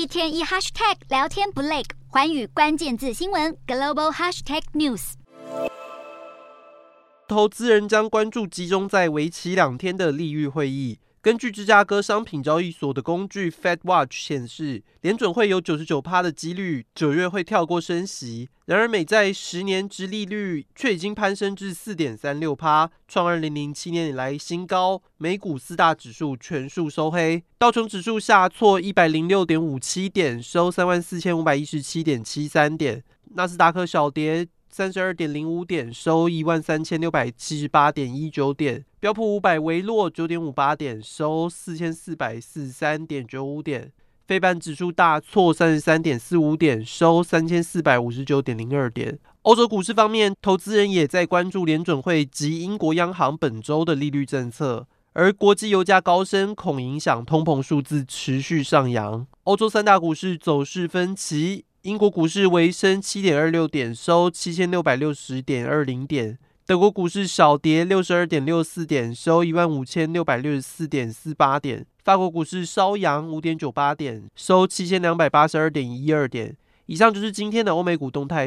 一天一 hashtag 聊天不累，环宇关键字新闻 global hashtag news。投资人将关注集中在为期两天的利率会议。根据芝加哥商品交易所的工具 FedWatch 显示，联准会有九十九趴的几率九月会跳过升息。然而，美债十年殖利率却已经攀升至四点三六趴，创二零零七年以来新高。美股四大指数全数收黑，道琼指数下挫一百零六点五七点，收三万四千五百一十七点七三点。纳斯达克小跌。三十二点零五点，收一万三千六百七十八点一九点。标普五百微落九点五八点，收四千四百四十三点九五点。非半指数大挫三十三点四五点，收三千四百五十九点零二点。欧洲股市方面，投资人也在关注联准会及英国央行本周的利率政策，而国际油价高升恐影响通膨数字持续上扬。欧洲三大股市走势分歧。英国股市微升七点二六点，收七千六百六十点二零点。德国股市小跌六十二点六四点，收一万五千六百六十四点四八点。法国股市稍扬五点九八点，收七千两百八十二点一二点。以上就是今天的欧美股动态。